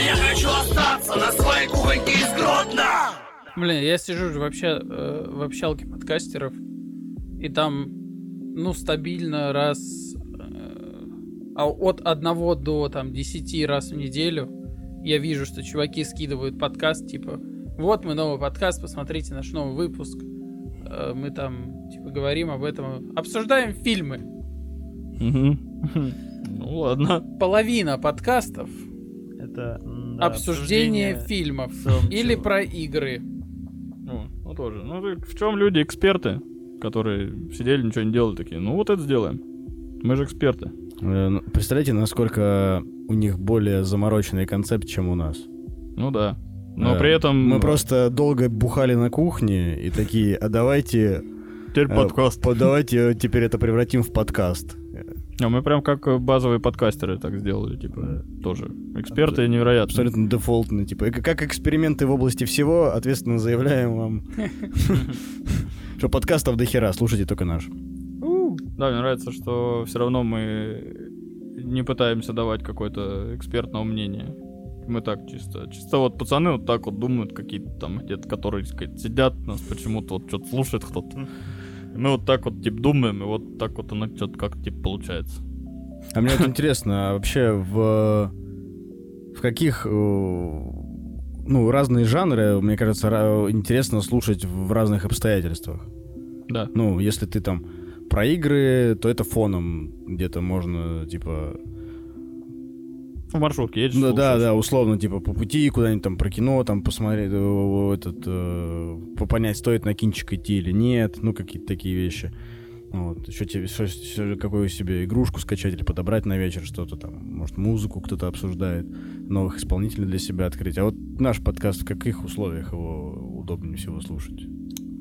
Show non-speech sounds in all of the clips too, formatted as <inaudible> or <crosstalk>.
я хочу остаться на своей кухоньке из Гродно! Блин, я сижу же вообще э, в общалке подкастеров, и там, ну, стабильно раз э, а от одного до там 10 раз в неделю я вижу, что чуваки скидывают подкаст, типа, вот мы новый подкаст, посмотрите наш новый выпуск. Э, мы там, типа, говорим об этом, обсуждаем фильмы. <laughs> Ну ладно. Половина подкастов Это да, обсуждение фильмов в целом или чего. про игры. Ну, ну тоже. Ну так в чем люди эксперты, которые сидели, ничего не делали такие? Ну вот это сделаем. Мы же эксперты. Э, ну, Представляете, насколько у них более замороченный концепт, чем у нас. Ну да. Но Э, при этом... Мы просто долго бухали на кухне и такие, а давайте... Теперь э, подкаст. по- Давайте теперь это превратим в подкаст. А мы прям как э, базовые подкастеры так сделали, типа, тоже. Эксперты невероятно. Абсолютно дефолтно. Типа, и как эксперименты в области всего, ответственно заявляем вам, <laughs> что подкастов до хера, слушайте только наш. Да, мне нравится, что все равно мы не пытаемся давать какое-то экспертное мнение. Мы так чисто. Чисто вот пацаны вот так вот думают, какие-то там где-то, которые сказать, сидят, нас почему-то вот что-то слушает кто-то. Мы вот так вот, типа, думаем, и вот так вот оно что-то как типа получается. А мне вот интересно, а вообще в, в каких, э, ну, разные жанры, мне кажется, интересно слушать в разных обстоятельствах. Да. Ну, если ты там про игры, то это фоном где-то можно, типа... В маршрутке едешь, да, слушаешь. да, условно, типа по пути куда-нибудь там про кино, там посмотреть, э, этот, э, по- понять, стоит на кинчик идти или нет, ну, какие-то такие вещи. Вот. Еще тебе, что- что- какую себе игрушку скачать или подобрать на вечер что-то там. Может, музыку кто-то обсуждает, новых исполнителей для себя открыть. А вот наш подкаст, в каких условиях его удобнее всего слушать?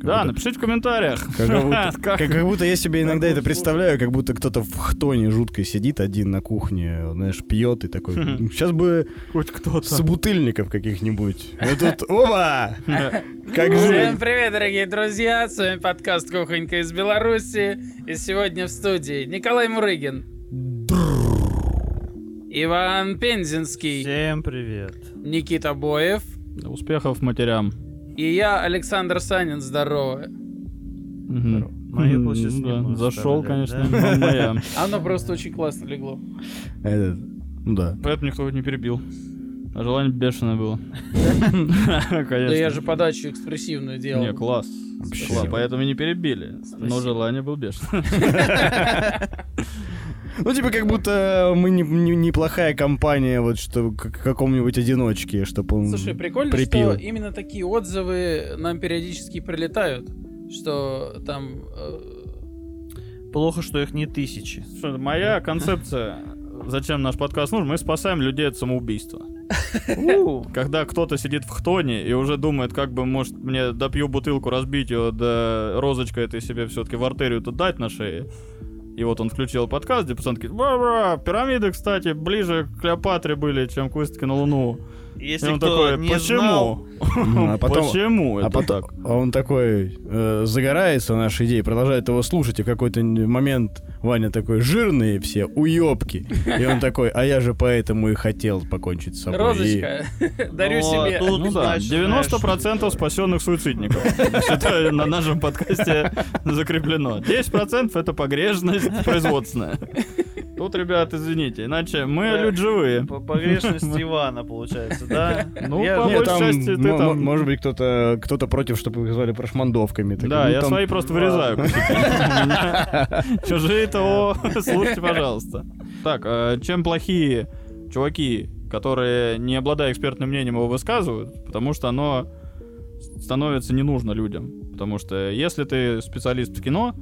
Да, будто- напишите в комментариях. как <laughs> будто, Как- как, как будто я себе иногда это представляю, как будто кто-то в хтоне жуткой сидит один на кухне, знаешь, пьет и такой. Сейчас бы Хоть кто-то. собутыльников каких-нибудь. И тут, оба! <laughs> Как Всем привет, дорогие друзья! С вами подкаст «Кухонька из Беларуси». И сегодня в студии Николай Мурыгин. Иван Пензенский. Всем привет. Никита Боев. Успехов матерям. И я, Александр Санин. Здорово. Мгм. Моя М, площадь не да, будет Зашел, конечно, да? моя. <laughs> Оно просто очень классно легло. Этот, Ну да. Поэтому никто не перебил. А желание бешеное было. <laughs> Да я же подачу экспрессивную делал. Не, класс. Поэтому не перебили. Но желание было бешеное. <laughs> Ну, типа, как будто мы не- не- неплохая компания, вот, что к какому-нибудь одиночке, чтобы он Слушай, прикольно, припил. что именно такие отзывы нам периодически прилетают. Что там... э, Плохо, что их не тысячи. Что, Моя концепция, зачем наш подкаст нужен, мы спасаем людей от самоубийства. Когда кто-то сидит в хтоне и уже думает, как бы, может, мне допью бутылку, разбить ее, да розочка этой себе все-таки в артерию-то дать на шее. И вот он включил подкаст, где «Бра-бра, пирамиды, кстати, ближе к Клеопатре были, чем к на Луну. Если и он кто такой, не почему? знал, Ну, а потом- Почему А это потом так? а он такой э, загорается нашей идеей, продолжает его слушать, и в какой-то момент Ваня такой, жирные все, уёбки. И он такой, а я же поэтому и хотел покончить с собой. И- Розочка, <laughs> дарю Ну, а себе. тут, Ну да, значит, 90% спасенных суицидников. <laughs> Считаю, на нашем подкасте закреплено. 10% это погрешность производственная. Тут, ребят, извините, иначе мы Да. люди живые. По погрешность <laughs> Ивана, получается, да? Ну, Я- по Не, большей там, части ты там- может быть, кто-то кто против, чтобы их звали прошмандовками. Так, Да, ну, я там- свои просто вырезаю. кусочки. У меня Чужие-то, о, слушайте, пожалуйста. Так, а чем плохие чуваки, которые, не обладая экспертным мнением, его высказывают, потому что оно становится не нужно людям. Потому что если ты специалист в кино,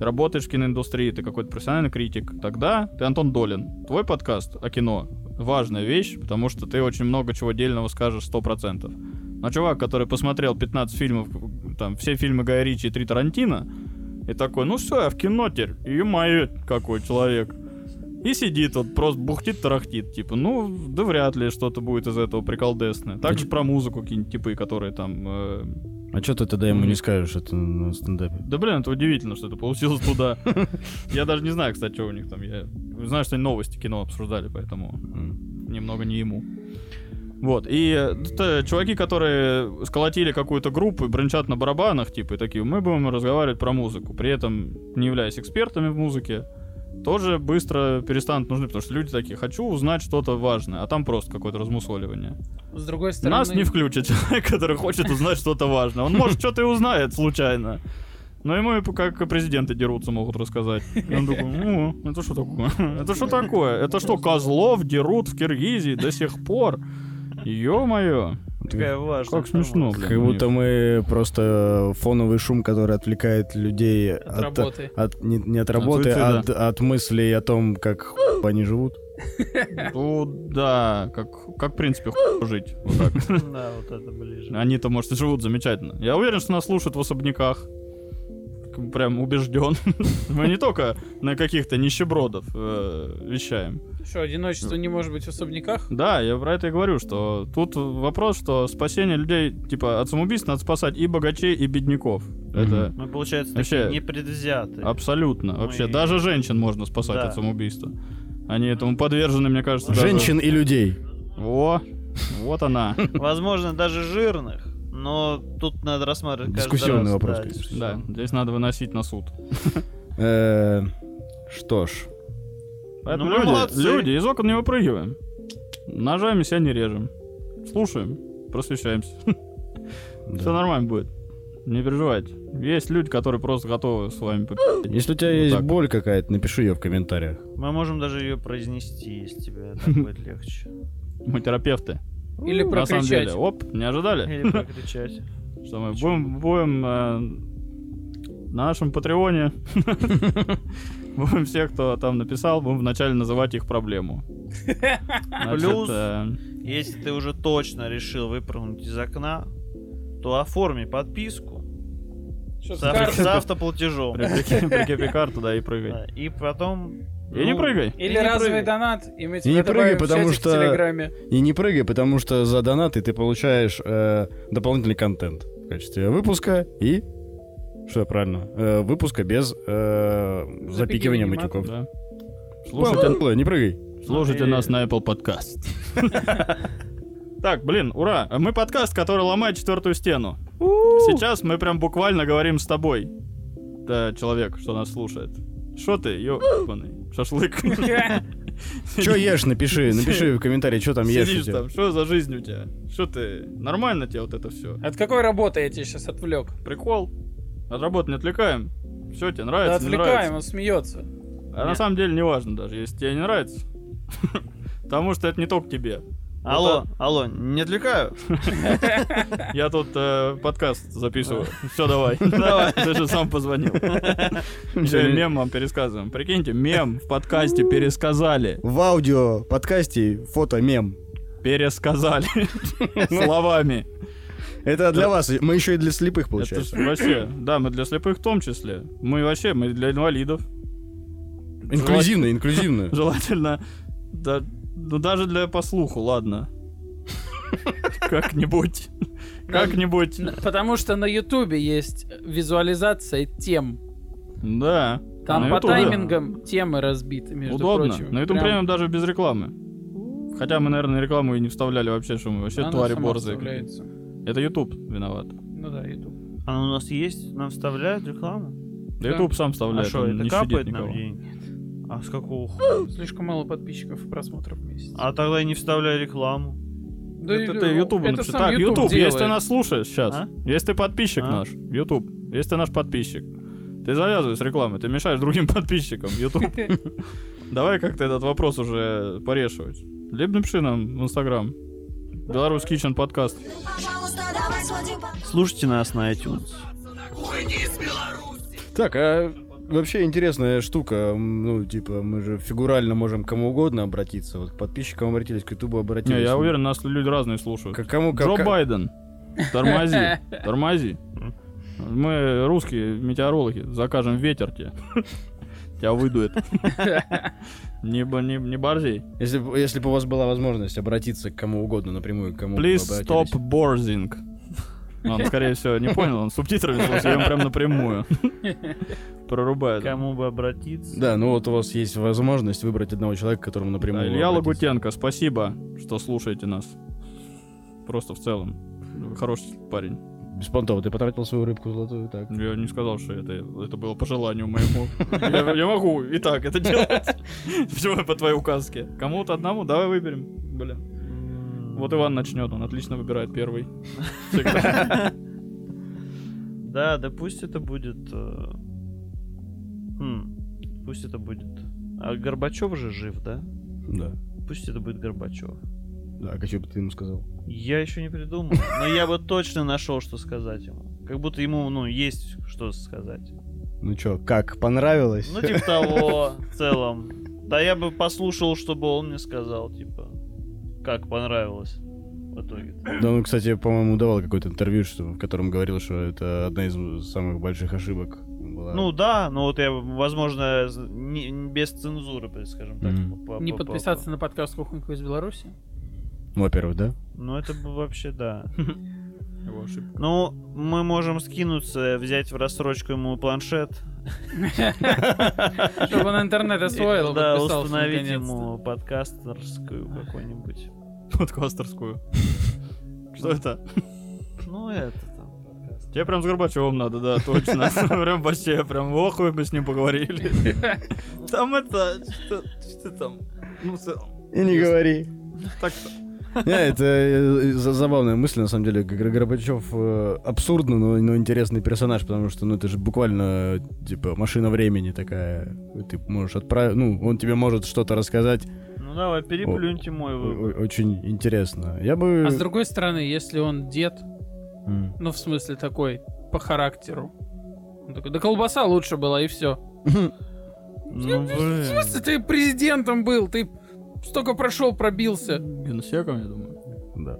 ты работаешь в киноиндустрии, ты какой-то профессиональный критик, тогда ты Антон Долин. Твой подкаст о кино важная вещь, потому что ты очень много чего дельного скажешь 100%. Но чувак, который посмотрел 15 фильмов, там, все фильмы Гая Ричи и три Тарантино, и такой, ну все, я в кино теперь, ё-моё, какой человек. И сидит вот, просто бухтит, тарахтит, типа, ну, да вряд ли что-то будет из этого приколдесное. Также про музыку какие-нибудь типы, которые там... э, А что ты тогда ему не скажешь это на стендапе? Да блин, это удивительно, что это получилось туда. <laughs> Я даже не знаю, кстати, что у них там. Я знаю, что они новости кино обсуждали, поэтому немного не ему. Вот, и э, т- чуваки, которые сколотили какую-то группу и брончат на барабанах, типа, и такие, мы будем разговаривать про музыку, при этом не являясь экспертами в музыке, тоже быстро перестанут нужны, потому что люди такие, хочу узнать что-то важное, а там просто какое-то размусоливание. С другой стороны... Нас не включит <laughs> человек, который хочет узнать что-то важное. Он, может, что-то и узнает случайно. Но ему как президенты дерутся, могут рассказать. И он такой, ну, это что такое? Это что такое? Это что, козлов дерут в Киргизии до сих пор? Ё-моё. Такая важная Как смешно, блин. Как будто мы просто фоновый шум, который отвлекает людей От работы. от- не, не от работы, а от, от мыслей о том, как они живут. <laughs> Ну, да, как, как в принципе, жить. Вот так. <laughs> Да, вот это ближе. Они-то, может, и живут замечательно. Я уверен, что нас слушают в особняках. Прям убежден. <laughs> Мы не только на каких-то нищебродов э, вещаем. Что, одиночество не может быть в особняках? Да, я про это и говорю, что тут вопрос, что спасение людей, типа, от самоубийств надо спасать и богачей, и бедняков. Это Мы, получается, Вообще- такие непредвзятые. абсолютно. Вообще, даже женщин можно спасать от самоубийства. Они этому подвержены, мне кажется, Женщин и людей. Во, вот она. Возможно, даже жирных. Но тут надо рассматривать Дискуссионный раз, вопрос, да, конечно. Да, здесь надо выносить на суд. Э, Что ж, Поэтому Ну, люди, люди, из окон не выпрыгиваем. Ножами себя не режем. Слушаем, просвещаемся. <laughs> Все нормально будет. Не переживайте. Есть люди, которые просто готовы с вами попи***ть. если у тебя Вот есть так. боль какая-то, напиши ее в комментариях. Мы можем даже ее произнести, если тебе так <laughs> будет легче. Мы терапевты. Или На самом прокричать? деле. Оп, не ожидали? Или прокричать. Что мы будем, будем э, на нашем Патреоне будем всех, кто там написал, будем вначале называть их проблему. Плюс- э, Если ты уже точно решил выпрыгнуть из окна, то оформи подписку с, с ав- карты? с автоплатежом. прикрепи прикрепи карту, да, и прыгай. Да, И потом... И не ну, прыгай. Или И не разовый прыгай. донат, и мы И тебя не прыгай, потому что- Телеграме. И не прыгай, потому что за донаты ты получаешь э, дополнительный контент в качестве выпуска и... Что я правильно? Э, выпуска без э, запикивания матюков. Да. Слушайте, Слушайте, не прыгай. слушайте и- нас на Apple Podcast. <laughs> Так, блин, ура! Мы подкаст, который ломает четвертую стену. Сейчас мы прям буквально говорим с тобой. Да, человек, что нас слушает. Что ты, ёбаный шашлык? <laughs> Что ешь, напиши, напиши в комментарии, что там ешь. Сидишь там, что за жизнь у тебя? Что ты? Нормально тебе вот это все? От какой работы я тебя сейчас отвлек? Прикол? От работы не отвлекаем? Все, тебе Да нравится, не отвлекаем, нравится? он смеется. А на самом деле не важно даже, если тебе не нравится. <laughs> Потому что это не только тебе. Алло, алло, не отвлекаю? <laughs> Я тут э, подкаст записываю. Все, давай. <laughs> Давай. <laughs> Ты же сам позвонил. Еще мем вам пересказываем. Прикиньте, мем в подкасте пересказали. В аудио подкасте фото мем. Пересказали. Словами. Это для вас. Мы еще и для слепых, Это получается. вообще, да, мы для слепых в том числе. Мы вообще, мы для инвалидов. Инклюзивно, инклюзивно. Желательно, да, ну даже для послуху, ладно. Как-нибудь. Как-нибудь. Н- Потому что на Ютубе есть визуализация тем. Да. Там по Ютубе. таймингам темы разбиты, между Удобно. прочим. На YouTube Прям премиум даже без рекламы. Хотя мы, наверное, рекламу и не вставляли вообще, что мы вообще она твари борзые. Это YouTube виноват. Ну да, Ютуб. А у нас есть? Нам вставляют рекламу? Да Да. YouTube сам А вставляет, что, он это не капает нам никого. деньги? А с какого хуя? Слишком мало подписчиков и просмотров в месяц. А тогда и не вставляй рекламу. Да это ты YouTube это напиши. сам Так, YouTube, если делает. ты нас слушаешь сейчас, А? если ты подписчик А? наш, YouTube, если ты наш подписчик, ты завязывай с рекламой, ты мешаешь другим <laughs> подписчикам, YouTube. <laughs> Давай как-то этот вопрос уже порешивать. Либо напиши нам в Инстаграм. Беларусь Kitchen подкаст. Слушайте нас на iTunes. Так, а вообще интересная штука. Ну, типа, мы же фигурально можем к кому угодно обратиться. Вот к подписчикам обратились, к Ютубу обратились. Не, я уверен, нас люди разные слушают. К кому Джо как... Байден, тормози, <laughs> тормози. Мы русские метеорологи, закажем ветер тебе. Тебя выдует. <laughs> Не, не, не борзей. Если, если бы у вас была возможность обратиться к кому угодно напрямую, к кому Please stop обратились. Borzing. Он, <laughs> скорее всего, не понял, он субтитрами слушал, я им прям напрямую. Прорубает. Кому бы обратиться? Да, ну вот у вас есть возможность выбрать одного человека, которому Да, напрямую Илья обратиться. Лагутенко, спасибо, что слушаете нас. Просто в целом. Хороший парень. Беспонтово, ты потратил свою рыбку золотую, так. Я не сказал, что это, это было по желанию моему. Я, я могу и так это делать. <laughs> Почему по твоей указке? Кому-то одному? Давай выберем. Блин. Вот Иван начнет, он отлично выбирает первый. <laughs> Да, да пусть это будет... э, хм, пусть это будет... А Горбачев же жив, да? Да. Пусть это будет Горбачев. Да, а что бы ты ему сказал? Я еще не придумал, но я бы точно нашел, что сказать ему. Как будто ему, ну, есть что сказать. Ну чё, как, понравилось? Ну, типа того, в <laughs> целом. Да я бы послушал, чтобы он мне сказал, типа, как понравилось в итоге. Да, ну, кстати, по-моему, давал какое-то интервью, что, в котором говорил, что это одна из самых больших ошибок была. Ну да, но вот я, возможно, не- не без цензуры, скажем так. По- Не по- по- подписаться на подкаст «Кухонька из Беларуси». Ну, во-первых, да? Ну это бы вообще да. <laughs> Его ошибка. Ну, мы можем скинуться, взять в рассрочку ему планшет. <laughs> Чтобы он интернет освоил, <laughs> Да, установить ему подкастерскую какую-нибудь. <laughs> Подкастерскую. <laughs> Что это? Ну это там подкаст. Тебе прям с Горбачевым надо, да, точно. <laughs> Прям вообще, прям ох, вы бы с ним поговорили. Там это, что там? Ну, И не говори. так-то. Не, это э, за- забавная мысль, на самом деле. Гор- Горбачев э, абсурдно, но, но интересный персонаж, потому что, ну, это же буквально, э, типа, машина времени такая. Ты можешь отправить, ну, он тебе может что-то рассказать. Ну давай, переплюньте мой О- выбор. о- Очень интересно. Я бы... А с другой стороны, если он дед, М. ну, в смысле, такой, по характеру, он такой, да колбаса лучше была, и все. <laughs> Ну, В смысле, ты президентом был, ты столько прошел, пробился. Генсеком, я думаю. Да.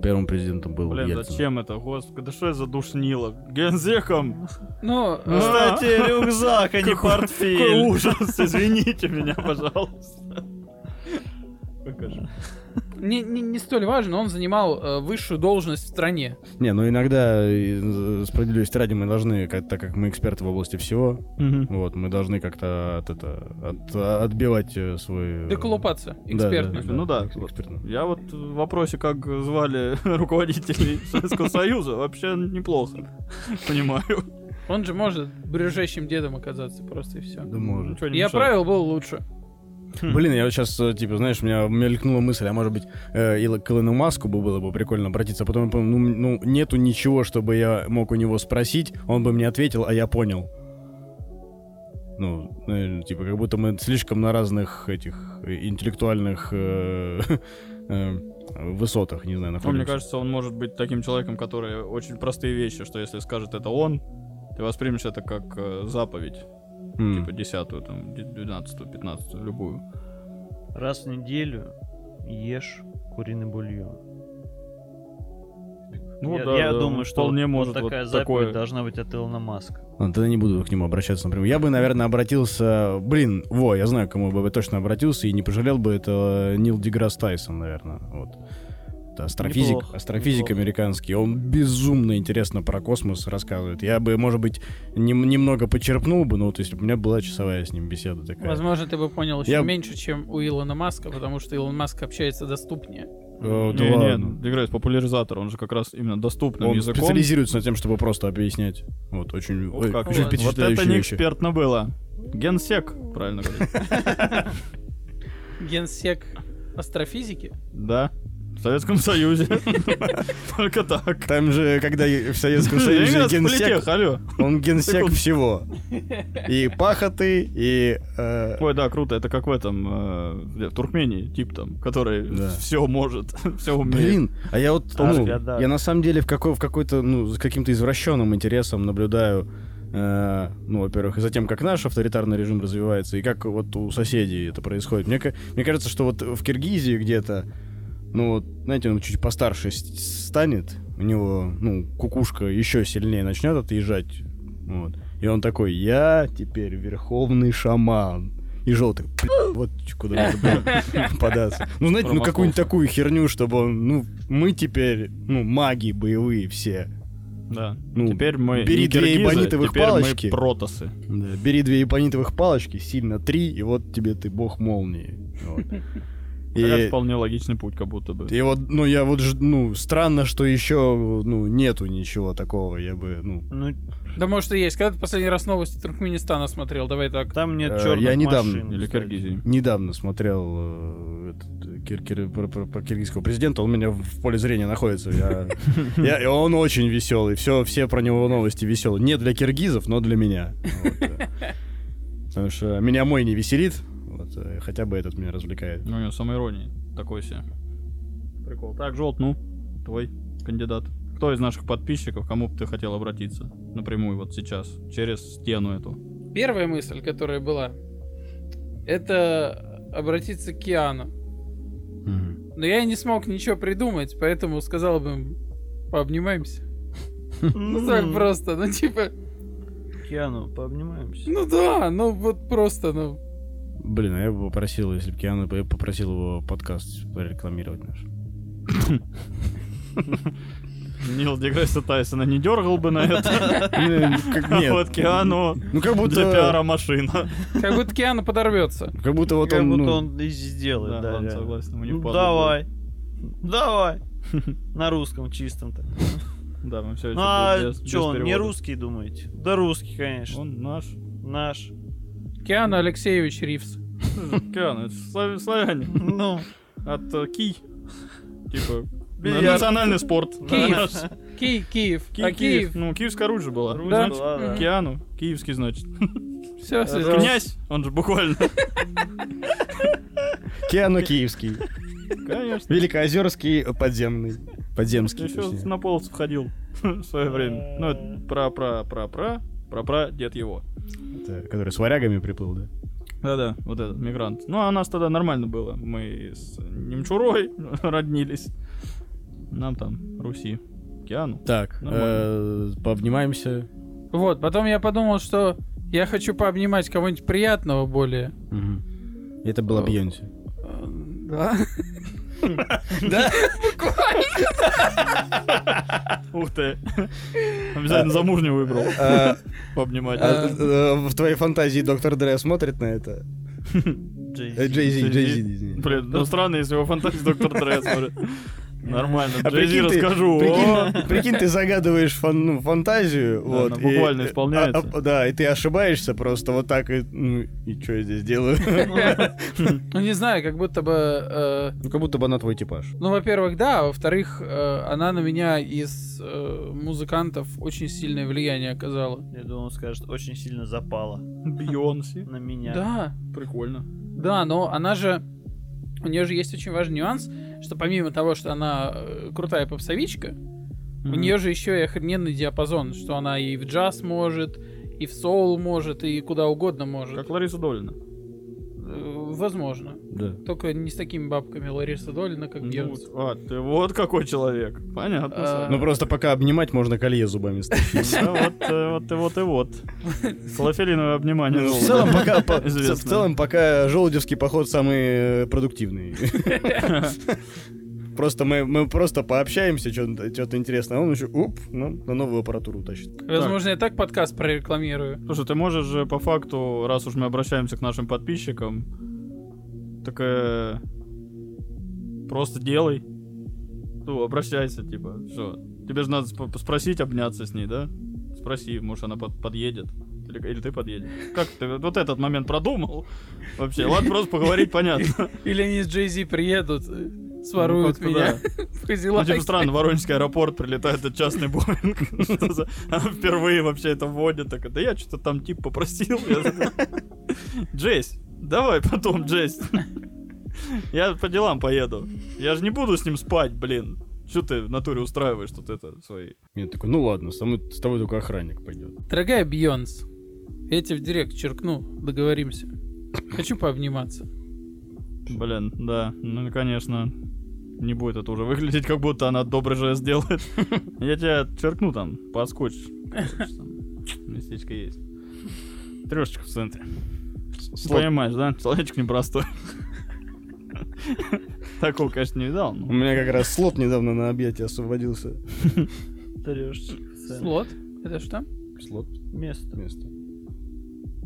Первым президентом был Блин, Ельцин. зачем это, господи, да что это за душнило? Генсеком! Ну, Кстати, <laughs> рюкзак, а не Какой портфель. ужас, <laughs> извините меня, пожалуйста. Не, не, не столь важно, он занимал э, высшую должность в стране. Не, ну иногда, э, справедливости ради, мы должны, как- так как мы эксперты в области всего, вот, мы должны как-то от, это, от- отбивать э, свой... э, Доколупаться, да, экспертно. да, Ну да, экс- вот. экспертно. Я вот в вопросе, как звали <laughs> руководителей Советского Союза, вообще неплохо понимаю. Он же может брюжащим дедом оказаться просто и все. Да может. Ничего не Я мешает. правил был лучше. Блин, я вот сейчас, типа, знаешь, у меня мелькнула мысль, а может быть, э, и к Илону Маску бы было бы прикольно обратиться, а потом я понял, ну, ну, нету ничего, чтобы я мог у него спросить, он бы мне ответил, а я понял. Ну, э, типа, как будто мы слишком на разных этих э, интеллектуальных э, <laughs> э, высотах, не знаю, Ну, находимся. мне кажется, он может быть таким человеком, который очень простые вещи, что если скажет это он, ты воспримешь это как э, заповедь, М. типа десятую, там, двенадцатую, пятнадцатую, любую. Раз в неделю ешь куриный бульон. Ну я да, я да, думаю, что вполне вот, может вот вот такая заповедь такое. должна быть от Илона Маска. Ладно, тогда не буду к нему обращаться напрямую. Я бы, наверное, обратился... Блин, во, я знаю, к кому бы я точно обратился и не пожалел бы, это Нил Деграсс Тайсон, наверное. Вот. Это астрофизик, Неплохо, астрофизик неплохо. американский. Он безумно интересно про космос рассказывает. Я бы, может быть, нем- немного почерпнул бы, но вот если бы у меня была часовая с ним беседа такая. Возможно, ты бы понял еще Я- меньше, чем у Илона Маска, потому что Илон Маск общается доступнее. Э, да Не, не, ладно. Деграсс популяризатор, он же как раз именно доступным Он языком. специализируется на тем, чтобы просто объяснять. Вот, очень, Вот ой, как очень вот. Вот это не экспертно было. Генсек, правильно говорить. <laughs> Генсек астрофизики. Да. В Советском Союзе. <laughs> Только так. Там же, когда в Советском Союзе генсек, он генсек всего. И пахоты, и... э, Ой, да, круто. Это как в этом, э, в Туркмении, тип там, который все может, <laughs> все умеет. Блин, а я вот, ну, я на самом деле в, какой, в какой-то, ну, с каким-то извращенным интересом наблюдаю, э, ну, во-первых, и за тем, как наш авторитарный режим развивается, и как вот у соседей это происходит. Мне, мне кажется, что вот в Киргизии где-то, ну, вот, знаете, он чуть постарше станет, у него, ну, кукушка еще сильнее начнет отъезжать, вот. И он такой, я теперь верховный шаман. И желтый, «Бля, вот куда надо было <laughs> <laughs> податься. Ну, знаете, ну какую-нибудь такую херню, чтобы он, ну, мы теперь, ну, маги боевые все. Да. Ну, теперь мы бери две эбонитовых теперь палочки. мы протасы. Да, бери две эбонитовых палочки, сильно три, и вот тебе ты бог молнии. Вот. <laughs> Это вполне логичный путь, как будто бы. И вот, ну, я вот, ж- ну, странно, что еще, ну, нету ничего такого, я бы, ну... Ну, Да может и есть. Когда ты последний раз новости Туркменистана смотрел? Давай так. там нет Э, черных я недавно- машин, Или. Киргизии. Недавно смотрел э, этот, кир- кир- про, про- про киргизского президента, он у меня в поле зрения находится. Я, <laughs> я- и он очень веселый, все, все про него новости веселые. Не для киргизов, но для меня. Вот, э. <laughs> Потому что меня мой не веселит, вот, э, хотя бы этот меня развлекает. Ну, у него самоирония. Такой себе. Прикол. Так, Желт, ну, твой кандидат. Кто из наших подписчиков, кому бы ты хотел обратиться? Напрямую вот сейчас, через стену эту. Первая мысль, которая была, это обратиться к Киану. Мгм. Но я не смог ничего придумать, поэтому сказал бы им, пообнимаемся. Ну так просто, ну типа, Киану, пообнимаемся. ну да, ну вот просто, ну. Блин, а я бы попросил, если бы Киану, я бы попросил его подкаст прорекламировать наш. Нил Деграсса Тайсона не дергал бы на это. Как- А Нет. вот Киану Ну, как будто... для пиара машина. Как будто Киану подорвется. Как будто вот Как он... будто ну, он и сделает, Да, реально. согласен, ему не Ну, давай. Давай. На русском чистом-то. Да, мы все Ну, а что, он не русский, думаете? Да русский, конечно. Он наш. Наш. Киану Алексеевич Ривз. Киану, это слав- славяне. Ну, От э, Ки. Типа, национальный спорт. Киев. А Киев. Киев. Ну, Киевская Русь же была. Да. Киану. Киевский, значит. Все, Князь, он же буквально. Киану Киевский. Конечно. Великоозерский подземный. Подземский. Еще на полос входил <laughs> в свое время. Ну, это про про про про про про дед его. Это, который с варягами приплыл, да? Да-да, вот этот мигрант. Ну, а у нас тогда нормально было. Мы с Немчурой <laughs> роднились. Нам там Руси. Киану. Так, э, пообнимаемся. Вот, потом я подумал, что я хочу пообнимать кого-нибудь приятного более. Это была О. Бьонси. Э, <laughs> <laughs> Да? Да? Ух ты. Обязательно замужнюю выбрал. А, Пообнимать. а, э, В твоей фантазии доктор Дре смотрит на это? Джей-Зи, Джей-Зи. извини. Блин, ну странно, если его фантазии доктор Дре смотрит. Нормально. А Джей-Зи расскажу. Прикинь, прикинь, ты загадываешь фан- ну, фантазию, Да, вот. она и- буквально э, исполняется. а- а- Да, и ты ошибаешься просто вот так, и, ну, и что я здесь делаю? <laughs> Ну, не знаю, как будто бы... э, Ну, как будто бы она твой типаж. Ну, во-первых, да, а во-вторых, э, она на меня из э, музыкантов очень сильное влияние оказала. Я думал, он скажет, очень сильно запала Бейонси. на меня. Да, Прикольно. да, но она же... У нее же есть очень важный нюанс, что помимо того, что она э, крутая попсовичка, у нее же еще и охрененный диапазон, что она и в джаз может, и в соул может, и куда угодно может. Как Лариса Долина. Э, Возможно. Да. Только не с такими бабками Лариса Долина, как Ну, вот, а, ты вот какой человек. Понятно. А. Ну, просто пока обнимать можно колье зубами стащить. Да, вот, э, вот и вот и вот. <laughs> Клофелиновое обнимание. Ну, В целом, пока, по- в целом, пока желудевский поход самый э, продуктивный. <laughs> <laughs> Просто мы, мы просто пообщаемся, что-то интересное, а он еще, уп, ну, на новую аппаратуру тащит. Возможно, я так подкаст прорекламирую. Слушай, ты можешь же по факту, раз уж мы обращаемся к нашим подписчикам, так э, просто делай. Ну, обращайся, типа, что? Тебе же надо сп- спросить, обняться с ней, да? Спроси, может, она под- подъедет. Или, или ты подъедешь. Как ты вот этот момент продумал? Вообще, ладно, просто поговорить, понятно. Или они с Джей-Зи приедут, э, своруют Ну, меня <laughs> да. Ну, типа, странно, Воронежский аэропорт прилетает этот частный Боинг. Она впервые вообще это вводит. Так, да я что-то там тип попросил. Джейс, давай потом, Джейс. Я по делам поеду. Я же не буду с ним спать, блин. Что ты в натуре устраиваешь тут это свои? Я такой, ну ладно, с тобой, с тобой только охранник пойдет. Дорогая Бьонс, я тебе в директ черкну, договоримся. Хочу пообниматься. Блин, да, ну конечно. Не будет это уже выглядеть, как будто она добрый жест делает. Я тебя черкну там, подскочишь. Там Местечко есть. Трешечка в центре. Понимаешь, да? Человечек непростой. Такого, конечно, не видал. У меня как раз слот недавно на объятие освободился. Трешечка. Слот? Это что? Слот, Место. место.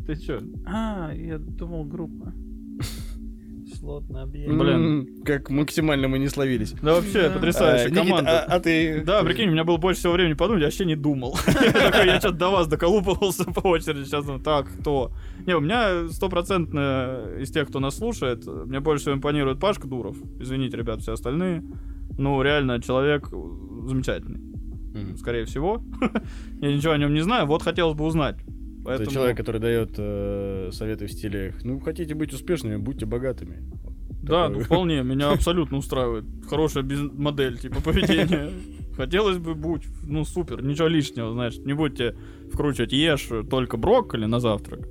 Ты чё? А, я думал группа. <laughs> Кислотный объект. Блин. Как максимально мы не словились. Да вообще, Да. потрясающая А, команда. а- а ты... Да, прикинь, у меня было больше всего времени подумать, я вообще не думал. <laughs> Я что-то до вас доколупывался <laughs> по очереди. Сейчас думаю, так, кто? Не, у меня стопроцентно из тех, кто нас слушает, мне больше всего импонирует Пашка Дуров. Извините, ребят, все остальные. Ну, реально, человек замечательный. Скорее всего. Я ничего о нем не знаю, вот хотелось бы узнать. Это Поэтому... человек, который дает э, советы в стиле, ну, хотите быть успешными, будьте богатыми. Да, Такой. ну вполне, <laughs> меня абсолютно устраивает. Хорошая модель, типа, поведения. Хотелось бы будь, ну супер, ничего лишнего, знаешь, не будьте вкручивать, ешь только брокколи на завтрак.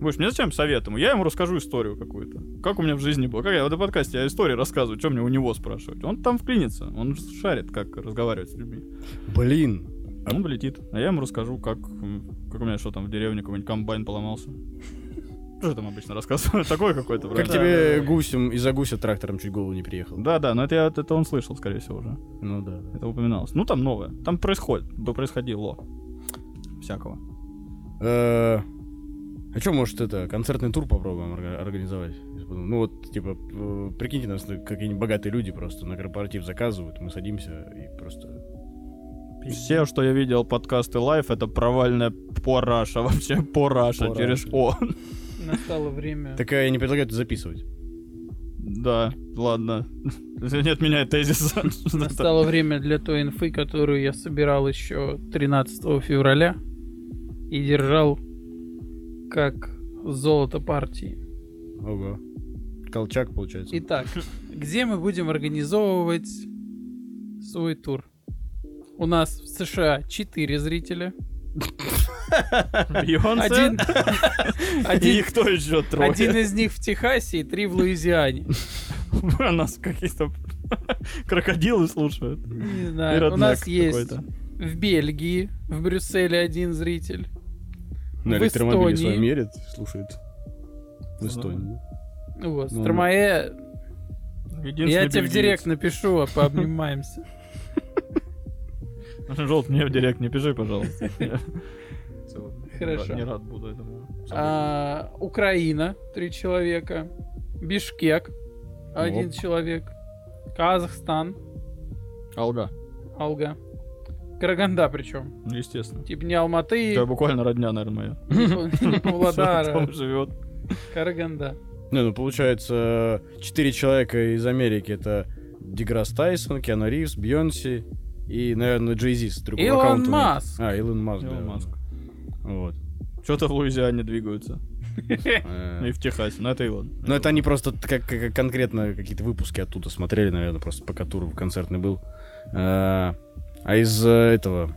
Будешь, мне зачем совет ему? Я ему расскажу историю какую-то. Как у меня в жизни было. Как я в этом подкасте я истории рассказываю, что мне у него спрашивать? Он там вклинится, он шарит, как разговаривать с людьми. Блин. Он полетит, а я ему расскажу, как, как у меня что там в деревне какой-нибудь комбайн поломался. <laughs> Что там обычно рассказываю? <laughs> Такое какое-то Как тебе гусем из-за гуся трактором чуть голову не переехал? Да-да, но это, я- это он слышал, скорее всего, уже. Ну да. Это упоминалось. Ну, там новое. Там происходит. бы Происходило. Всякого. Э, А что, может, это, концертный тур попробуем орга- организовать? Ну вот, типа, э, прикиньте, нас на- какие-нибудь богатые люди просто на корпоратив заказывают, мы садимся и просто... Все, что я видел подкасты live, это провальная пораша. <laughs> Вообще пораша Пораша. через О. Настало время. Так э, я не предлагаю это записывать. Да, ладно. Не отменяй тезис. Настало время для той инфы, которую я собирал еще 13 февраля и держал как золото партии. Ого. Колчак, получается. Итак, где мы будем организовывать свой тур? У нас в США 4 зрителя. Бейонсе? Один, И <laughs> один, кто еще трое? один из них в Техасе и три в Луизиане. <laughs> А нас какие-то крокодилы слушают. Не И знаю. У нас есть в Бельгии, в Брюсселе один зритель. На в электромобиле Эстонии. своем едет, слушает. В Ну, Эстонии. Вот, Ну, Стромае, я тебе в директ напишу, а пообнимаемся. <laughs> <laughs> Желт, мне в директ не пиши, пожалуйста. <laughs> Хорошо. Не рад буду этому. А, Украина, три человека. Бишкек, один человек. Казахстан, Алга, Алга. Караганда причем. ну, естественно. Типа не Алматы, Это буквально родня, наверное, моя. не Павлодара, <laughs> Там живет. Караганда. Не, ну получается, четыре человека из Америки. Это Деграсс Тайсон, Киану Ривз, Бьонси и, наверное, Джей Зи с другого Илон аккаунта. Маск. А, Илон Маск, да. Илон Маск. Вот. Что-то в Луизиане двигаются. <laughs> Ну и в Техасе. Ну это Илон. Ну, это они просто как, конкретно какие-то выпуски оттуда смотрели, наверное, просто пока тур концертный был. А, а из э, этого...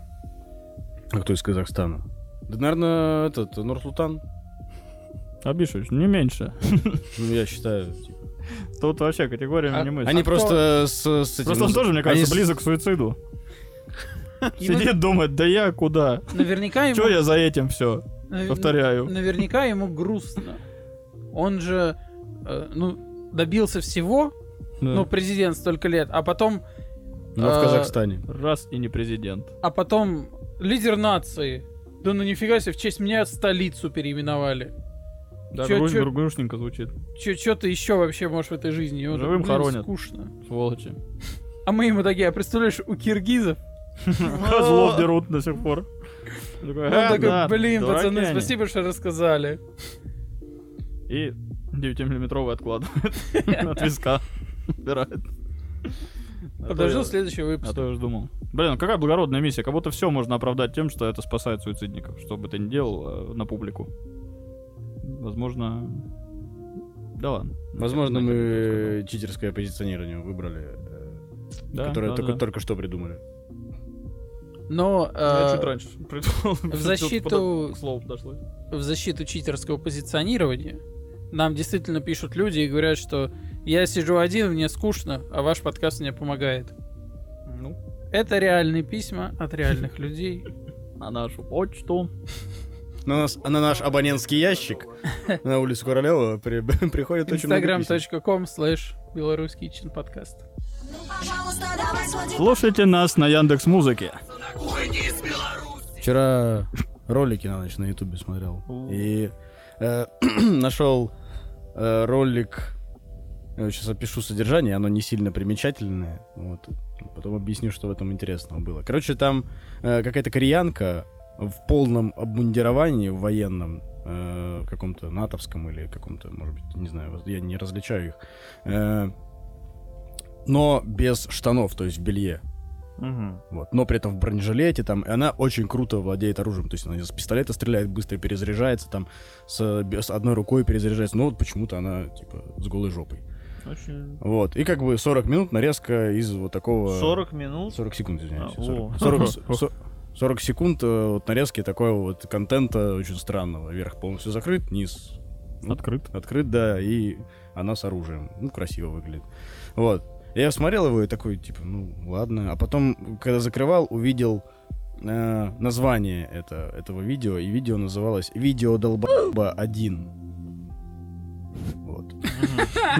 А кто из Казахстана? Да, наверное, этот, Нурсултан. Абишевич, не меньше. Ну, я считаю. типа. Тут вообще категориями А- не мысль. Они кто- просто с, с этим... Просто он тоже, мне они кажется, с- близок к суициду. Сидит, думает, да я куда? Наверняка ему... Че я за этим все? Повторяю. Наверняка ему грустно. Он же, э, ну, добился всего, ну, президент столько лет, а потом, Но в а, Казахстане. Раз и не президент. а потом лидер нации. Да ну нифига себе, в честь меня столицу переименовали. Да, Чё- гру- чё- гру- грустненько звучит. Что ты еще вообще можешь в этой жизни? Живым хоронят. скучно. Сволочи. А мы ему такие, а представляешь, у киргизов? <laughs> <laughs> Козлов дерут до сих пор. Он <laughs> «А, такой, да, блин, пацаны, они». спасибо, что рассказали. И 9-миллиметровый откладывает от виска. Убирает. А Подожду следующий А выпуск. то я уж думал. Блин, ну какая благородная миссия. Как будто все можно оправдать тем, что это спасает суицидников. Что бы ты ни делал э, на публику. Возможно... Да ладно. Возможно, мы читерское позиционирование выбрали, э, Да, которое да, только, да. только что придумали. Но Я э, чуть раньше <laughs> придумал. в защиту- К слову подошло. в защиту читерского позиционирования нам действительно пишут люди и говорят, что я сижу один, мне скучно, а ваш подкаст мне помогает. Ну, Это реальные письма от реальных <laughs> людей. на нашу почту. На, нас, на наш абонентский ящик на улицу Королева при- <laughs> приходит очень много писем. instagram.com slash белорусский чин подкаст. Слушайте нас на Яндекс Музыке. Кухне из Беларуси. Вчера ролики на ночь на ютубе смотрел. И э, <clears throat> нашел э, ролик Я сейчас опишу содержание, оно не сильно примечательное. Вот. Потом объясню, что в этом интересного было. Короче, там э, какая-то кореянка в полном обмундировании в военном, э, каком-то натовском или каком-то, может быть, не знаю, я не различаю их. Э, но без штанов, то есть в белье. Мгм. Вот. Но при этом в бронежилете там, и она очень круто владеет оружием. То есть она с пистолета стреляет, быстро перезаряжается, там с, с одной рукой перезаряжается. Но вот почему-то она, типа, с голой жопой. Очень... Вот. И как бы 40 минут нарезка из вот такого... 40 минут? 40 секунд, извиняюсь. А, 40, о. 40 с- <laughs> со- 40 секунд э, вот нарезки такого вот контента очень странного. Верх полностью закрыт, низ ну, Открыт. открыт, да, и она с оружием. Ну, красиво выглядит. Вот. Я смотрел его и такой, типа, ну, ладно. А потом, когда закрывал, увидел э, название это, этого видео, и видео называлось «Видео долбоеба 1». Вот.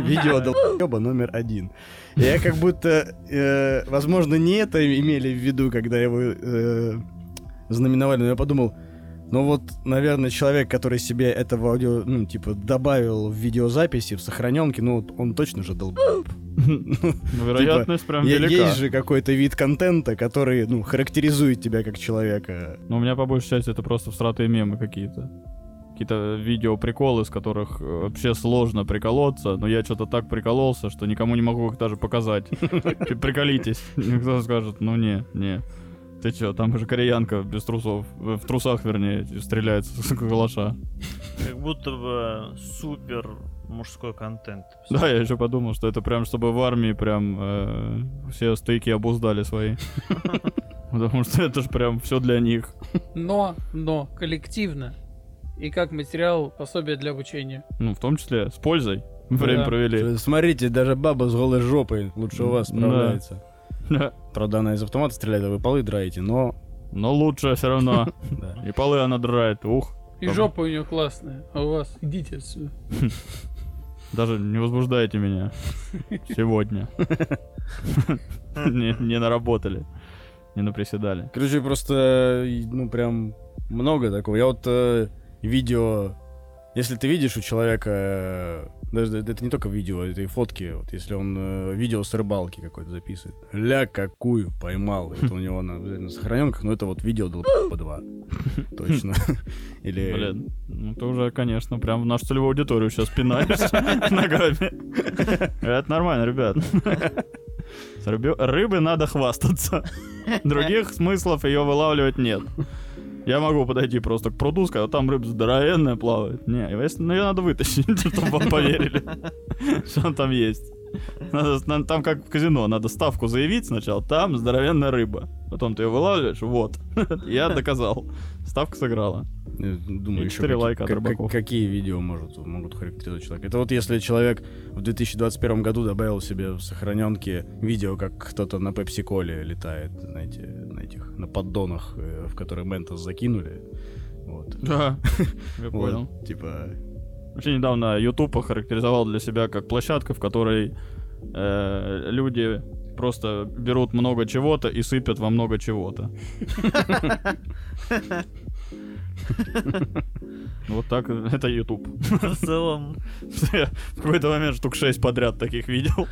Видео долбоеба номер один. Я как будто, э, возможно, не это имели в виду, когда его э, знаменовали, но я подумал, ну вот, наверное, человек, который себе этого аудио, ну, типа, добавил в видеозаписи, в сохраненке, ну, он точно же долбоеб. Ну, Вероятность прям Е- велика. Есть же какой-то вид контента, который, ну, характеризует тебя как человека. Но у меня по большей части это просто всратые мемы какие-то. Какие-то видео приколы, с которых э, вообще сложно приколоться, но я что-то так прикололся, что никому не могу их даже показать. При- Приколитесь. Никто скажет, ну не, не. Ты чё, там же кореянка без трусов, э, в трусах, вернее, стреляет с калаша. Как будто бы супер мужской контент. <laughs> Да, я еще подумал, что это прям, чтобы в армии прям э, все стейки обуздали свои. <laughs> Потому что это же прям все для них. Но, но, коллективно. И как материал пособие для обучения. Ну, в том числе с пользой время провели. Смотрите, даже баба с голой жопой лучше у вас справляется. <laughs> Правда, она из автомата стреляет, а вы полы драете, но... Но лучше все равно. И полы она драет. Ух, И жопа у нее классная. А у вас идите отсюда. Даже не возбуждайте меня. <laughs> Сегодня. <laughs> Не наработали. Не наприседали. Короче, просто, э, ну, прям много такого. Я вот э, видео... Если ты видишь у человека... Даже это не только видео, это и фотки. Вот если он э, видео с рыбалки какой-то записывает. Ля, какую поймал. Это у него на, на сохраненках, но это вот видео по два. <laughs> Точно. <laughs> Или... Блин, ну ты уже, конечно, прям в нашу целевую аудиторию сейчас пинаешь <laughs> ногами. Это нормально, ребят. Рыбы надо хвастаться. Других смыслов ее вылавливать нет. Я могу подойти просто к пруду, сказать, там рыба здоровенная плавает. Не, ну ее надо вытащить, <laughs> чтобы вам поверили, <laughs> что он там есть. Надо- на- там как в казино, надо ставку заявить сначала, там здоровенная рыба. Потом ты ее вылавливаешь, вот. <laughs> Я доказал. Ставка сыграла. Думаю, еще какие- лайка как- рыбаков. какие видео может, могут характеризовать человека. Это вот если человек в 2021 году добавил себе в сохраненке видео, как кто-то на пепси-коле летает, знаете, на этих, на поддонах, э, в которые Ментос закинули. Вот. Да, <laughs> я понял. Типа, Вообще недавно YouTube охарактеризовал для себя как площадка, в которой э, люди просто берут много чего-то и сыпят во много чего-то. Вот так это YouTube. В целом, <laughs> в какой-то момент штук 6 подряд таких видел.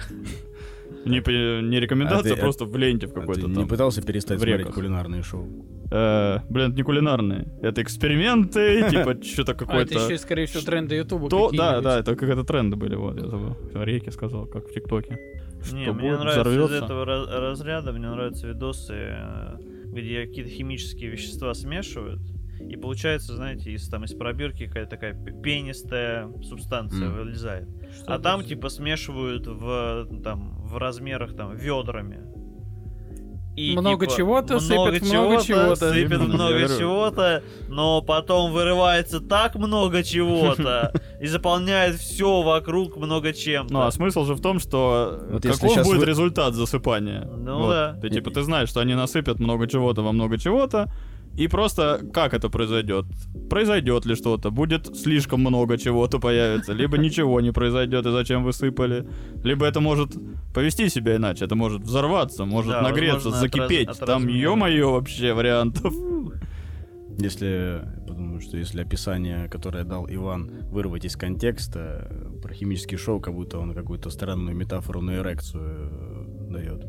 Не, не рекомендация, А ты- просто в ленте в а ты какой-то не там. пытался перестать в смотреть реках. кулинарные шоу? Э, блин, это не кулинарные. Это эксперименты, <laughs> типа что-то А это какое-то... еще, скорее всего, тренды Ютуба да, да, это какие-то тренды были, вот, я забыл. Реки сказал, как в ТикТоке. не, мне нравится взорвётся? из этого раз- разряда, мне нравятся видосы, э, где какие-то химические вещества смешивают. И получается, знаете, из, там, из пробирки какая-то такая пенистая субстанция М. вылезает. Что А там за- типа смешивают в там в размерах там ведрами. И, Много типа, чего-то, много сыпят много чего-то. я много чего-то, но потом вырывается так много чего-то <laughs> и заполняет все вокруг много чем-то. Ну, а смысл же в том, что Вот если каков будет вы- результат засыпания. Ну Вот. да. Ты типа ты знаешь, что они насыпят много чего-то во много чего-то, и просто как это произойдет? Произойдет ли что-то? Будет слишком много чего-то появится, либо ничего не произойдет, и зачем высыпали, либо это может повести себя иначе, это может взорваться, может Да, нагреться, закипеть. от Там, ё-моё, вообще вариантов. Если, я подумаю, что если описание, которое дал Иван, вырвать из контекста, э, про химический шоу, как будто он какую-то странную метафору на эрекцию э, дает.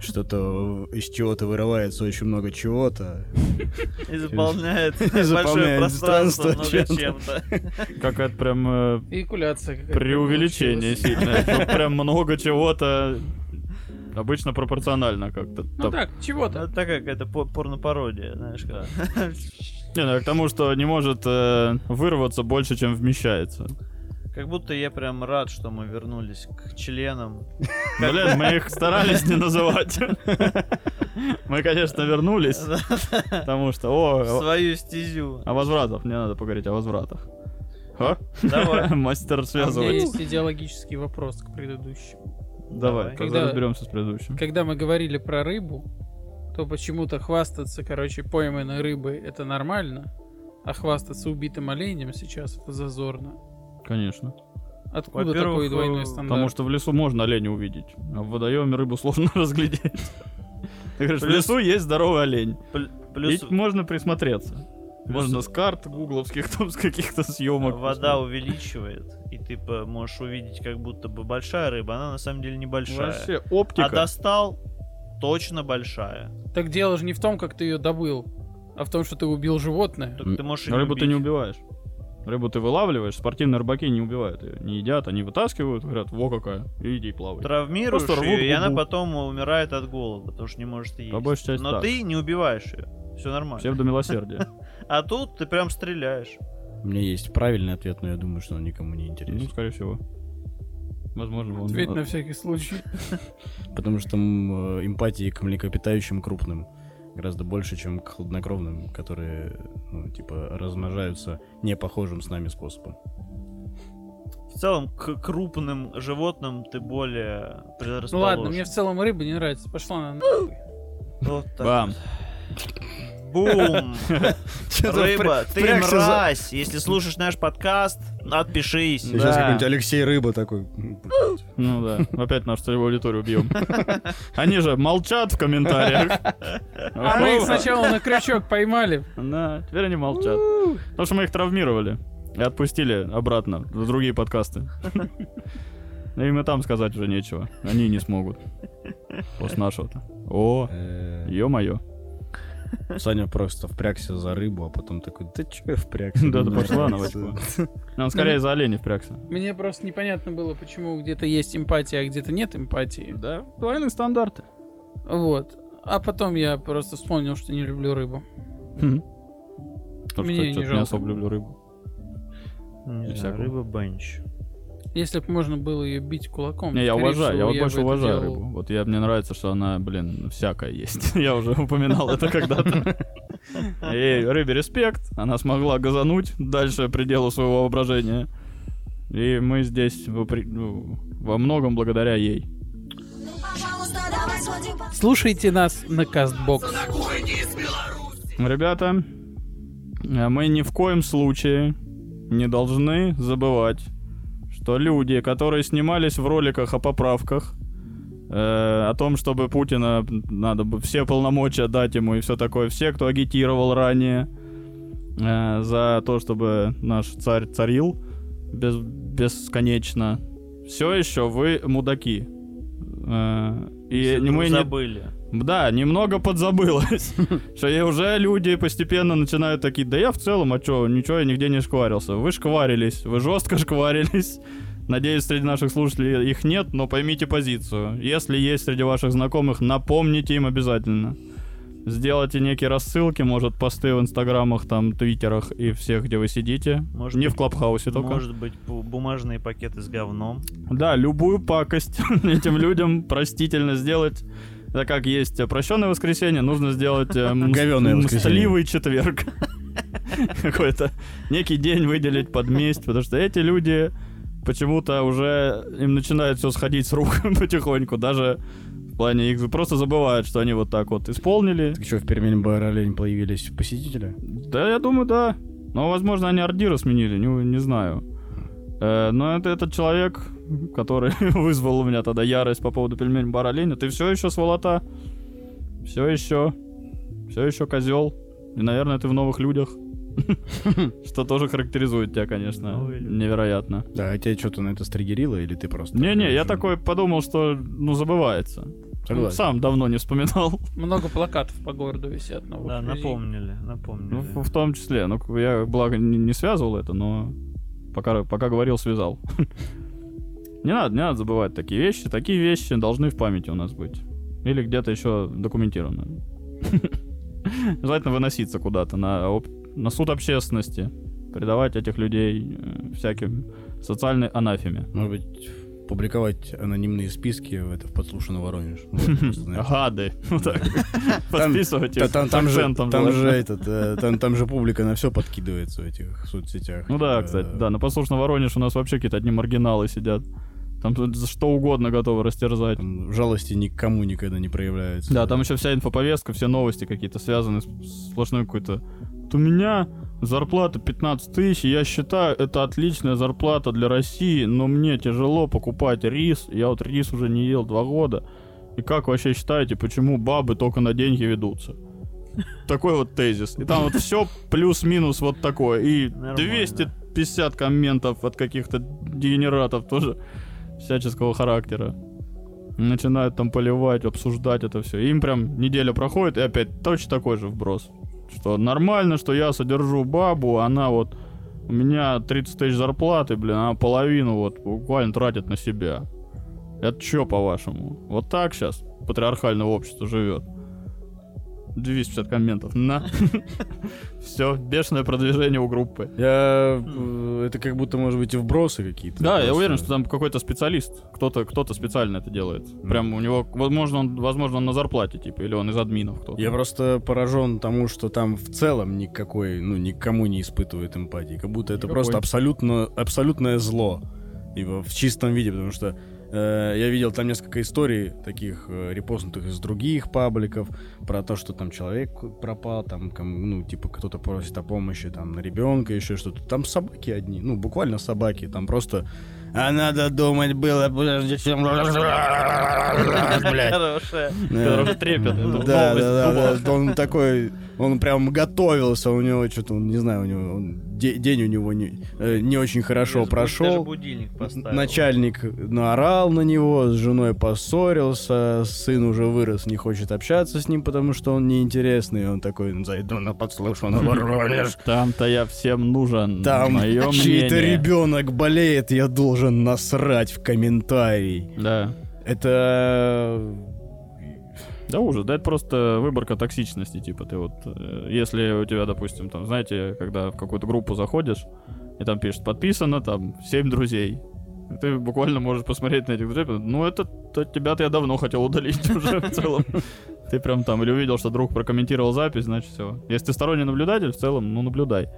Что-то из чего-то вырывается очень много чего-то. <laughs> И заполняет <laughs> большое пространство много чем-то. чем-то. <laughs> Какая-то прям э, Эякуляция преувеличение сильное. Прям много чего-то. Обычно пропорционально как-то. Ну Там- так, чего-то. Это такая какая-то по- порнопародия, знаешь, как. Не, ну, к тому, что не может э, вырваться больше, чем вмещается. Как будто я прям рад, что мы вернулись к членам. <laughs> Блин, мы их старались не называть. <laughs> Мы, конечно, вернулись, потому что... О, свою стезю. о возвратах. Мне надо поговорить о возвратах. А? Давай. <laughs> Мастер А у меня есть идеологический вопрос к предыдущему. Давай, Когда- разберемся с предыдущим. Когда мы говорили про рыбу, то почему-то хвастаться, короче, пойманной рыбой это нормально, а хвастаться убитым оленем сейчас это зазорно. Конечно. Откуда такой двойной э, стандарт? Потому что в лесу можно оленя увидеть, а в водоеме рыбу сложно <laughs> разглядеть. Ты говоришь, в лесу есть здоровый олень. Ведь можно присмотреться. Можно с карт гугловских, <laughs> там, с каких-то съемок. вода увеличивает, и ты можешь увидеть как будто бы большая рыба, она на самом деле небольшая. Вообще, оптика. А достал точно большая. Так дело же не в том, как ты ее добыл, а в том, что ты убил животное. Только ты можешь Рыбу ты не убиваешь. Рыбу ты вылавливаешь, спортивные рыбаки не убивают ее. Не едят, они вытаскивают, говорят, во какая, и иди плавай. Травмируешь ее, и она потом умирает от голода, потому что не может есть. По большей части Но так. ты не убиваешь ее. Все нормально. Псевдомилосердие. <laughs> А тут ты прям стреляешь. У меня есть правильный ответ, но я думаю, что он никому не Ну, интересен. скорее всего. Возможно, он... Ответь на всякий случай. <laughs> Потому что э, эмпатии к млекопитающим крупным гораздо больше, чем к хладнокровным, которые, ну, типа, размножаются не похожим с нами способом. В целом, к крупным животным ты более Ну предрасположен. ладно, мне в целом рыба не нравится. Пошла на нахуй. Вот так. Бам. Бум! <laughs> Рыба, ты мразь! Если слушаешь наш подкаст, отпишись. Сейчас какой-нибудь Алексей Рыба такой. Ну да, опять нашу целевую аудиторию бьем. Они же молчат в комментариях. А мы их сначала на крючок поймали. Да, теперь они молчат. Потому что мы их травмировали и отпустили обратно в другие подкасты. Ну, Им и там сказать уже нечего. Они не смогут. После нашего-то. О, Э, ё-моё. <laughs> Саня просто впрягся за рыбу, а потом такой, да чё я впрягся? Да, да Ну, пошла на нравится». очко. Он скорее за оленей впрягся. Мне просто непонятно было, почему где-то есть эмпатия, а где-то нет эмпатии. Да, двойные стандарты. Вот. А потом я просто вспомнил, что не люблю рыбу. Потому что не что-то не жалко. особо люблю рыбу. Не знаю, рыба бенч. Если бы можно было ее бить кулаком. Не, я уважаю, всего, я вот больше уважаю делал. рыбу. Вот я, мне нравится, что она, блин, всякая есть. <laughs> Я уже упоминал это когда-то. <laughs> Ей, рыбе респект. Она смогла газануть дальше предела своего воображения. И мы здесь ну, во многом благодаря ей. Слушайте нас на Castbox. Ребята, э, мы ни в коем случае не должны забывать, что люди, которые снимались в роликах о поправках, э, о том, чтобы Путина надо бы все полномочия дать ему и все такое, все, кто агитировал ранее э, за то, чтобы наш царь царил без- бесконечно, все еще вы мудаки. Э, и мы не, забыли. Да, немного подзабылось. <laughs> Что и уже люди постепенно начинают такие, да я в целом, а чё, ничего я нигде не шкварился. Вы шкварились, вы жестко <laughs> шкварились. Надеюсь, среди наших слушателей их нет, но поймите позицию. Если есть среди ваших знакомых, напомните им обязательно. Сделайте некие рассылки, может, посты в инстаграмах, там, твиттерах и всех, где вы сидите. Может не быть, в Клабхаусе только. Может быть, бу- бумажные пакеты с говном. Да, любую пакость <laughs> этим людям простительно сделать. Это как есть прощенное воскресенье, нужно сделать э, <laughs> мстливый четверг. <laughs> Какой-то некий день выделить под месть, потому что эти люди почему-то уже им начинает все сходить с рук <laughs> потихоньку, даже в плане их просто забывают, что они вот так вот исполнили. Так что, в Пермень бар олень появились посетители? Да, я думаю, да. Но, возможно, они ордира сменили, не, не знаю. Э, но это этот человек, который <laughs> вызвал у меня тогда ярость по поводу пельмень бар оленя. Ты все еще сволота. Все еще. Все еще козел. И, наверное, ты в новых людях. <laughs> Что тоже характеризует тебя, конечно, невероятно. Да, а тебя что-то на это стригерило, или ты просто... Не-не, я такой подумал, что, ну, забывается. Согласен. Сам давно не вспоминал. Много плакатов по городу висят Да, людей. напомнили, Ну, напомнили. в, том числе. Ну, я, благо, не, не связывал это, но пока, пока говорил, связал. <laughs> Не надо, не надо забывать такие вещи. Такие вещи должны в памяти у нас быть. Или где-то еще документировано. <laughs> Желательно выноситься куда-то на, об- на суд общественности. Передавать этих людей э, всяким социальной анафеме. Может быть, публиковать анонимные списки в, это, в подслушанный Воронеж. Гады. <laughs> <laughs> Подписывать их Там, же, там же этот, э, там, же публика на все подкидывается в этих соцсетях. Ну да, Э, кстати, да, на послушно Воронеж у нас вообще какие-то одни маргиналы сидят. Там тут за что угодно готовы растерзать. там жалости никому никогда не проявляется. Да, там еще вся инфоповестка, все новости какие-то связаны с сплошной какой-то... Вот У меня зарплата 15 тысяч, я считаю, это отличная зарплата для России, но мне тяжело покупать рис. Я вот рис уже не ел два года. И как вообще считаете, почему бабы только на деньги ведутся? Такой вот тезис. И там вот все плюс-минус вот такое. И Нормально. 250 комментов от каких-то дегенератов тоже всяческого характера. Начинают там поливать, обсуждать это все. Им прям неделя проходит, и опять точно такой же вброс. Что нормально, что я содержу бабу, она вот... У меня 30 тысяч зарплаты, блин, она половину вот буквально тратит на себя. Это чё, по-вашему? Вот так сейчас патриархальное общество живет. 250 комментов. На. <laughs> Все, бешеное продвижение у группы. Я... э, Это как будто, может быть, и вбросы какие-то. Да, я уверен, что там какой-то специалист, кто-то, кто-то специально это делает. Прям у него, возможно, он, возможно, он на зарплате, типа, или он из админов кто-то. Я просто поражен тому, что там в целом никакой, ну, никому не испытывает эмпатии. Как будто это просто абсолютно, абсолютное зло. Типа, в чистом виде, потому что я видел там несколько историй, таких э, репостнутых из других пабликов, про то, что там человек пропал, там, ну, типа, кто-то просит о помощи, там, на ребенка, еще что-то. Там собаки одни, ну, буквально собаки, там просто... А надо думать было, чем... <laughs> Блядь. Хорошая. Да. Который трепет. Да, да, да. Он такой, он прям готовился, у него что-то, он, не знаю, у него день у него не, э, очень хорошо прошел. Начальник наорал на него, с женой поссорился, сын уже вырос, не хочет общаться с ним, потому что он неинтересный. Он такой, зайду на подслушанный Воронеж. <laughs> Там-то я всем нужен. Там чей-то ребенок болеет, я должен насрать в комментарий. Да. Это Да ужас, да это просто выборка токсичности, типа ты вот, э, если у тебя, допустим, там, знаете, когда в какую-то группу заходишь, и там пишет подписано, там, 7 друзей, ты буквально можешь посмотреть на этих друзей, ну это то тебя-то я давно хотел удалить <laughs> уже в целом. Ты прям там или увидел, что друг прокомментировал запись, значит все. Если ты сторонний наблюдатель, в целом, ну наблюдай.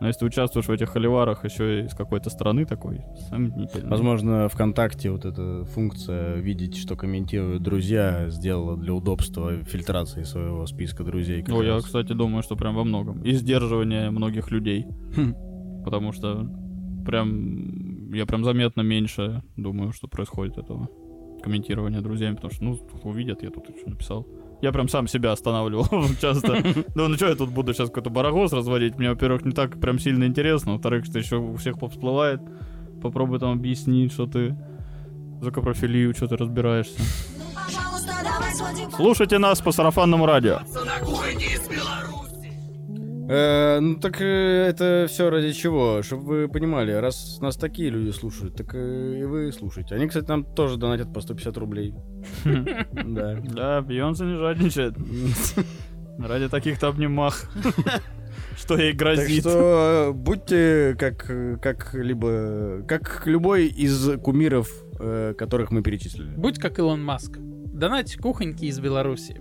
Но если ты участвуешь в этих холиварах еще и из какой-то страны такой, сомнительно. Возможно, ВКонтакте вот эта функция видеть, что комментируют друзья, сделала для удобства фильтрации своего списка друзей. Ну, я, кстати, думаю, что прям во многом. И сдерживание многих людей. Хм. Потому что прям я прям заметно меньше думаю, что происходит этого комментирования друзьями, потому что, ну, увидят, я тут что написал. Я прям сам себя останавливал <laughs> часто. Ну, ну что я тут буду сейчас какой-то барагоз разводить? Мне, во-первых, не так прям сильно интересно, во-вторых, что еще у всех всплывает. Попробуй там объяснить, что ты за капрофилию, что ты разбираешься. Сходим Слушайте нас по сарафанному радио. Э, ну так э, это все ради чего? Чтобы вы понимали, раз нас такие люди слушают, так э, и вы слушайте. Они, кстати, нам тоже донатят по 150 рублей. <laughs> Да. Да, Бейонсе не жадничает. <laughs> Ради таких-то обнимах. <laughs> Что ей Так грозит. что э, будьте как, э, как либо как любой из кумиров, э, которых мы перечислили. Будь как Илон Маск. Донать кухоньки из Беларуси.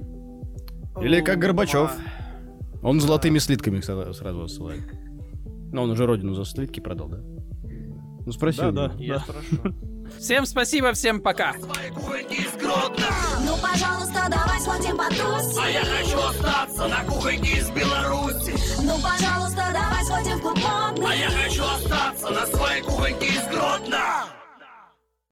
Или как Горбачев. Он золотыми слитками сразу отсылает. Но он уже родину за слитки продал, да? Ну спроси. Да, да. Я спрошу. <laughs> Всем спасибо, всем пока. Ну, пожалуйста, давай сходим потусим А я хочу остаться на кухоньке из Беларуси. Ну, пожалуйста, давай сходим в клуб А я хочу остаться на своей кухоньке из Гродно.